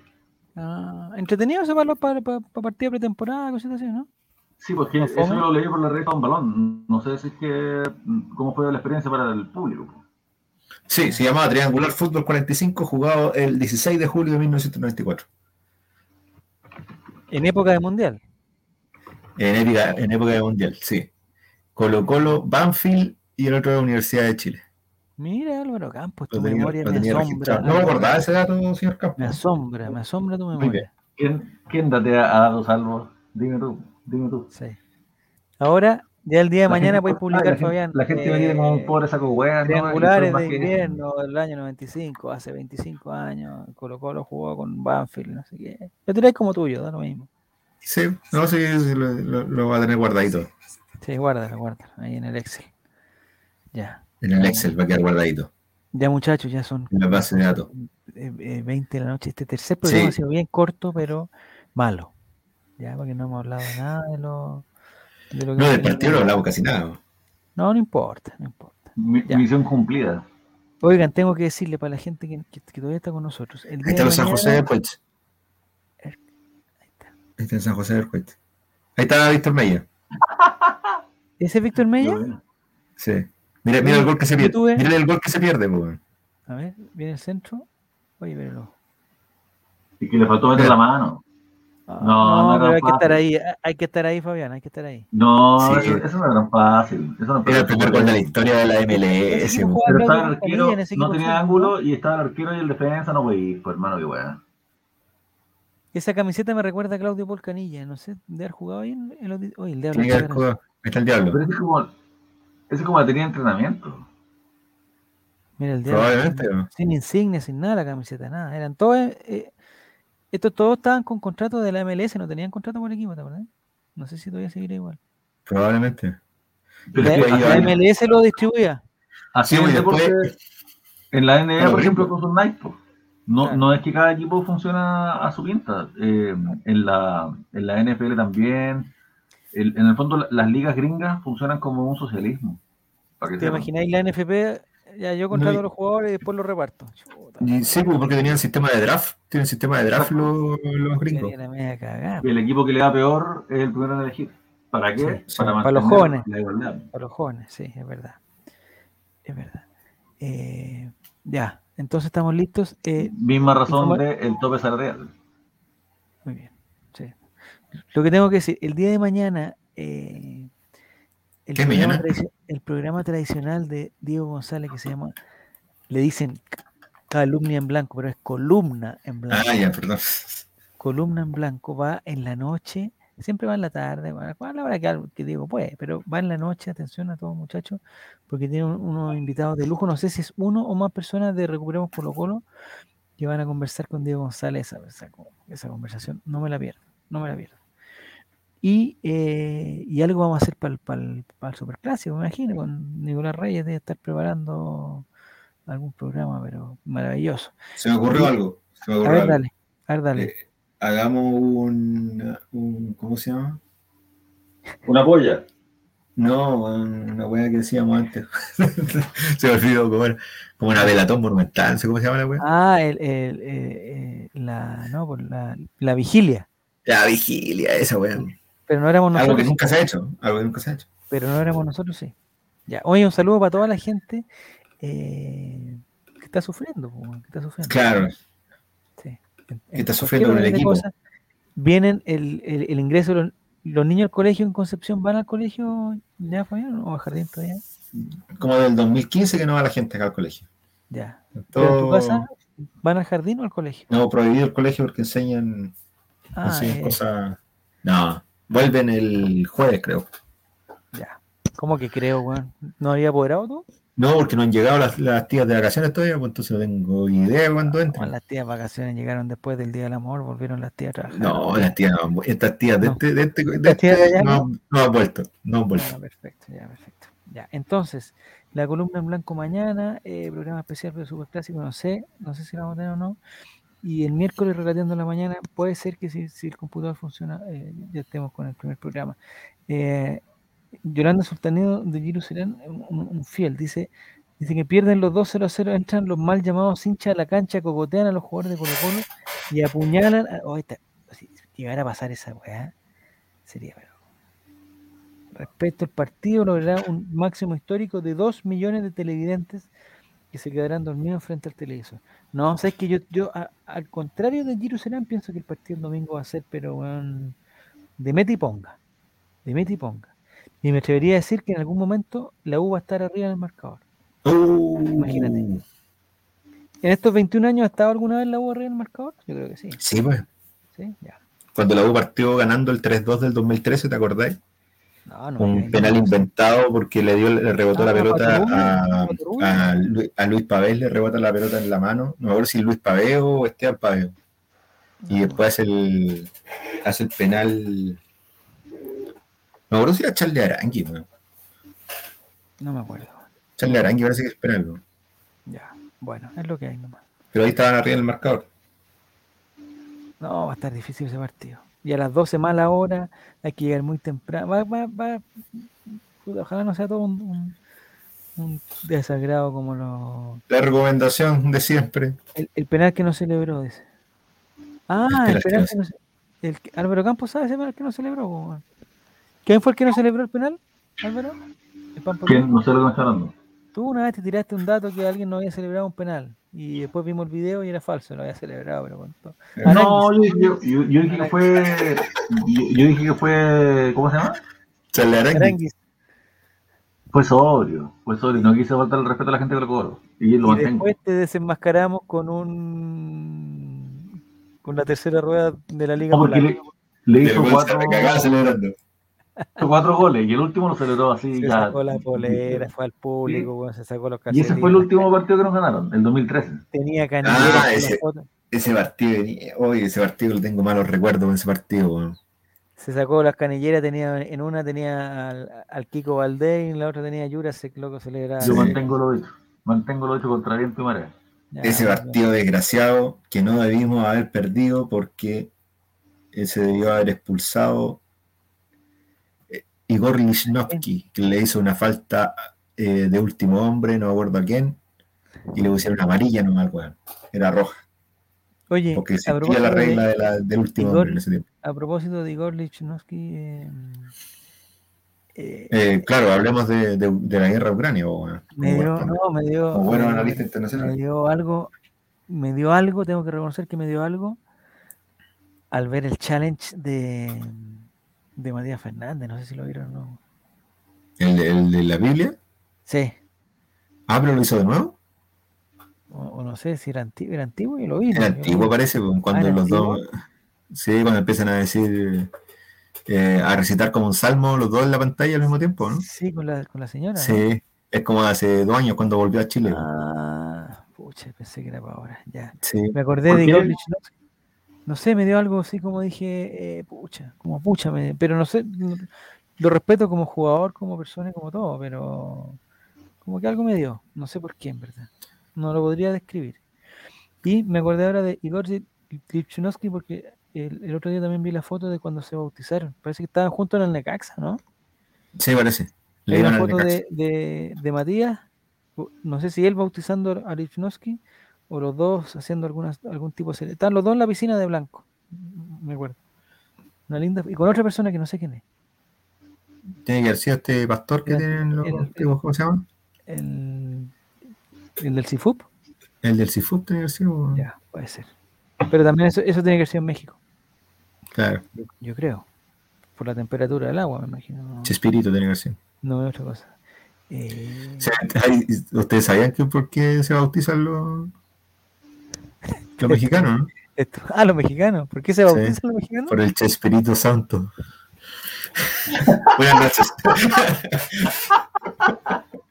Ah, entretenido ese para, para, para, para partida pretemporada, cositas así, ¿no? Sí, porque ¿O eso yo lo leí por la revista Un Balón. No sé si es que cómo fue la experiencia para el público. Sí, se llamaba Triangular Fútbol 45, jugado el 16 de julio de 1994. En época de mundial. En época, en época de mundial, sí. Colo Colo, Banfield y el otro de la Universidad de Chile. Mira, Álvaro Campos, tu tenía- memoria me asombra. registrado. No me acordaba ese dato, señor Me Campos. asombra, me asombra tu memoria. ¿Quién, quién datea a Dato Salvo? Dime tú, dime tú. Sí. Ahora, ya el día de La mañana gente- puedes ah, publicar, gente- Fabián. La gente me eh, quiere como un pobre saco hueá, ¿no? Triangulares más de que- invierno del año 95, hace 25 años. Colo Colo jugó con Banfield, no sé qué. Lo tiráis como tuyo, da lo mismo. Sí, no, sí, sí, lo, lo- lo va a tener guardadito. Sí, guárdalo, guárdalo, ahí en el Excel. Ya. En el Excel va a quedar guardadito. Ya muchachos, ya son En la base de datos. eh, eh, 20 de la noche. Este tercer programa Sí. ha sido bien corto, pero malo. Ya, porque no hemos hablado nada de lo, de lo que No, del partido no hablamos casi nada. No, no importa, no importa. Mi-. Misión cumplida. Oigan, tengo que decirle para la gente que, que- que todavía está con nosotros. El Ahí día está de el San José del. Ahí está. Ahí está el San José del. Ahí está Víctor Mella. ¿Ese es Víctor Mella? Sí. Mira, mira el gol que se pierde. Mira el gol que se pierde, pues. A ver, viene el centro. Oye, pero Y que le faltó meter la mano. No, no era pero hay que estar ahí, hay que estar ahí, Fabián, hay que estar ahí. No, Sí. eso, eso no era tan fácil. Eso no Era el primer gol de la historia de la MLS. Pero estaba el arquero, no tenía ángulo y estaba el arquero y el defensa, no voy pues hermano, qué weá. Esa camiseta me recuerda a Claudio Polcanilla, no sé, de haber jugado ahí en, en los... Oye, el diablo. Ahí está el diablo. Pero ese es como, ese es como la tenía entrenamiento. Mira el diablo. Probablemente. ¿no? Sin insignia, sin nada la camiseta, nada. Eran todos... eh, estos todos estaban con contrato de la MLS, no tenían contrato por el equipo, ¿te acuerdas? No sé si todavía seguirá igual. Probablemente. La, MLS lo distribuía. así Sí, es después- en la NBA, por ejemplo, con sus Nike. No, Claro. no es que cada equipo funciona a su pinta. Eh, en, la, en la NFL también. El- en el fondo, la- las ligas gringas funcionan como un socialismo. Para que ¿Te imagináis la NFP? Ya yo contrato a los jugadores y después los reparto. Chuta, Y sí, pues, porque tenían sistema de draft. Tienen sistema de draft los, los gringos. quedaría la media cagada. El equipo que le da peor es el primero en elegir. ¿Para qué? Sí, sí. Para, Para los jóvenes. La igualdad. Para los jóvenes, sí, es verdad. Es verdad. Eh, ya, entonces estamos listos. Eh, Misma razón del el tope salarial. muy bien. sí. Lo que tengo que decir, el día de mañana, eh, el, ¿Qué programa el tradicional de Diego González que se llama, le dicen calumnia en blanco, pero es columna en blanco. Ah, ya, perdón. columna en blanco va en la noche, siempre va en la tarde, va a la hora que, que digo puede, pero va en la noche, atención a todos muchachos, porque tiene un- unos invitados de lujo, no sé si es uno o más personas de Recuperemos Colo Colo que van a conversar con Diego González, esa, esa conversación, no me la pierdo, no me la pierdo. Y, eh, y algo vamos a hacer para el, para el, para el Superclásico, me imagino, con Nicolás Reyes debe estar preparando algún programa, pero maravilloso. Se me ocurrió algo. Se me A ver, algo. dale, a ver, dale. Eh, hagamos un, un. ¿Cómo se llama? Una polla. No, una weá que decíamos antes. se me olvidó era. Como una velatón monumental, no sé cómo se llama la weá. Ah, el, el, eh, eh, la, no, pues la, la vigilia. La vigilia, esa weá. Pero no éramos Algo nosotros. que nunca se ha hecho. Algo que nunca se ha hecho. Pero no éramos nosotros, sí. Ya. Oye, un saludo para toda la gente eh, que está sufriendo, que está sufriendo. Claro. Sí. En- Que está en sufriendo con el equipo. cosas, Vienen el, el, el ingreso, de los, los niños al colegio en Concepción, ¿van al colegio ya, Fabián, o al jardín todavía? Como del 2015 que no va la gente acá al colegio. Ya. Pero en tu casa, ¿van al jardín o al colegio? No, prohibido el colegio porque enseñan, Ah, enseñan eh, cosas. No, vuelven el jueves, creo. ya. ¿Cómo que creo, weón? ¿No había apoderado tú? No, porque no han llegado las, las tías de vacaciones todavía, pues entonces no tengo idea de cuándo Bueno, entran. las tías vacaciones llegaron después del Día del Amor, volvieron las tías a trabajar. No, las tías no estas tías de No. este, de este, de de este allá, no, ¿no? han- vuelto, no han vuelto. Ah, perfecto, ya, perfecto. Ya, entonces, la columna en blanco mañana, eh, programa especial de Superclásico, no sé, no sé si la vamos a tener o no. Y el miércoles, relateando la mañana, puede ser que si, el computador funciona, eh, ya estemos con el primer programa. Eh, Yolanda Sultaneo de Jerusalén, un, un fiel, dice, dice que pierden los 2-0-0, entran los mal llamados hinchas a la cancha, cocotean a los jugadores de Colo Colo y apuñalan. A, oh, si llegara a pasar esa weá, sería pero. Respecto al partido, logrará un máximo histórico de 2 millones de televidentes que se quedarán dormidos frente al televisor. No, sabes que yo, yo a- al contrario de Jerusalén, pienso que el partido el domingo va a ser, pero weón, de meta y ponga. De meta y ponga. Y me atrevería a decir que en algún momento la U va a estar arriba en el marcador. Uh, Imagínate. ¿En estos 21 años ha estado alguna vez la U arriba en el marcador? Yo creo que sí. Sí, pues. ¿sí? Ya. Cuando la U partió ganando el 3-2 del 2013, ¿te acordáis? No, no, Un no, penal no, inventado porque le dio, le rebotó Ah, la pelota a, Luis Pavés, le rebota la pelota en la mano. No me acuerdo si Luis Pavés o Esteban Pavés. Y después hace el, hace el penal. No me acuerdo si era Charlie Arangui, weón. No me acuerdo. Charlie Arangui parece que es penal. Ya. Bueno, es lo que hay nomás. Pero ahí estaban arriba en el marcador. No, va a estar difícil ese partido. Y a las 12 mala hora, hay que llegar muy temprano. Va, va, va. puta, ojalá no sea todo un, un, un desagrado como lo, La recomendación de siempre. El, el penal que no celebró, dice. Ah, El el penal que no el Álvaro Campos sabe ese penal que no celebró. ¿Quién fue el que no celebró el penal? Álvaro. ¿El? ¿Quién? No sé lo que me está hablando. Tú una vez te tiraste un dato que alguien no había celebrado un penal. Y después vimos el video y era falso, lo había celebrado, pero bueno. Ah, No, yo, yo, yo- yo dije que fue. Yo, yo dije que fue. ¿Cómo se llama? Charlie Arangui. Aranguis. Fue sobrio. Fue sobrio. No quise faltar el respeto a la gente que lo cobró. Y lo Y mantengo. después te desenmascaramos con un. con la tercera rueda de la Liga No, porque Polaca. le, le hizo cuatro, cuatro goles y el último lo celebró así. Se ya. sacó la polera, fue al público, se sacó los Y ese fue el calcetines. último partido que nos ganaron, el 2013. Tenía canilleras Ah, la ese. Ese partido, oye, ese partido le tengo malos recuerdos con ese partido. Se sacó las canilleras, tenía, en una tenía al, al Kiko Valdés y en la otra tenía a Jurasek, loco, celebraba. Yo Sí. mantengo lo dicho. Mantengo lo dicho contra viento y marea. Ya, Ese ya. partido desgraciado que no debimos haber perdido porque eh, se debió haber expulsado Igor Lichnowsky, que le hizo una falta eh, de último hombre, no acuerdo a quién, y le pusieron amarilla nomás, weón. Era roja, Oye, porque a se la regla de, de la- del último Igor- hombre en ese tiempo. a propósito de Igor Lichnowsky, eh, eh, claro, hablemos de, la guerra Ucrania, me dio, no, me dio, como buenos me- dio algo, me dio algo, tengo que reconocer que me dio algo al ver el challenge de, de Matías Fernández, no sé si lo vieron o no. ¿El, el de la Biblia? Sí, Ah, pero lo hizo de nuevo. o, o no sé si era antiguo, era antiguo y lo vi. Era antiguo parece, pues, cuando ¿era los antiguo? dos, sí, cuando empiezan a decir, eh, a recitar como un salmo los dos en la pantalla al mismo tiempo, ¿no? Sí, con la, con la señora. ¿no? Sí, es como hace dos años cuando volvió a Chile. Ah, pucha, pensé que era para ahora. Ya. Sí, Me acordé ¿Por de. No sé, me dio algo así como dije, eh, pucha, como pucha, me- pero no sé, lo respeto como jugador, como persona y como todo, pero como que algo me dio, no sé por qué en verdad, no lo podría describir. Y me acordé ahora de Igor Lichnowsky porque el, el otro día también vi la foto de cuando se bautizaron, parece que estaban juntos en el Necaxa, ¿no? sí, parece. Le Hay una foto de, de, de Matías, no sé si él bautizando a Lichnowsky o los dos haciendo algunas, algún tipo de... Están los dos en la piscina de blanco, mm, me acuerdo. Una linda... Y con otra persona que no sé quién es. Tiene que haber sido este pastor que tienen los antiguos, ¿cómo se llama? El, el del CIFUP. El del Cifut tiene que haber sido. Ya, puede ser. Pero también eso, eso tiene que ser en México, Claro, yo, yo creo. Por la temperatura del agua, me imagino. No, Chespirito tiene que haber sido. no es otra cosa. Eh, ¿Ustedes sabían que por qué se bautizan los, los mexicanos, no? esto- ah, los mexicanos. ¿Por qué se Sí. bautizan los mexicanos? Por el Chespirito Santo. Buenas noches.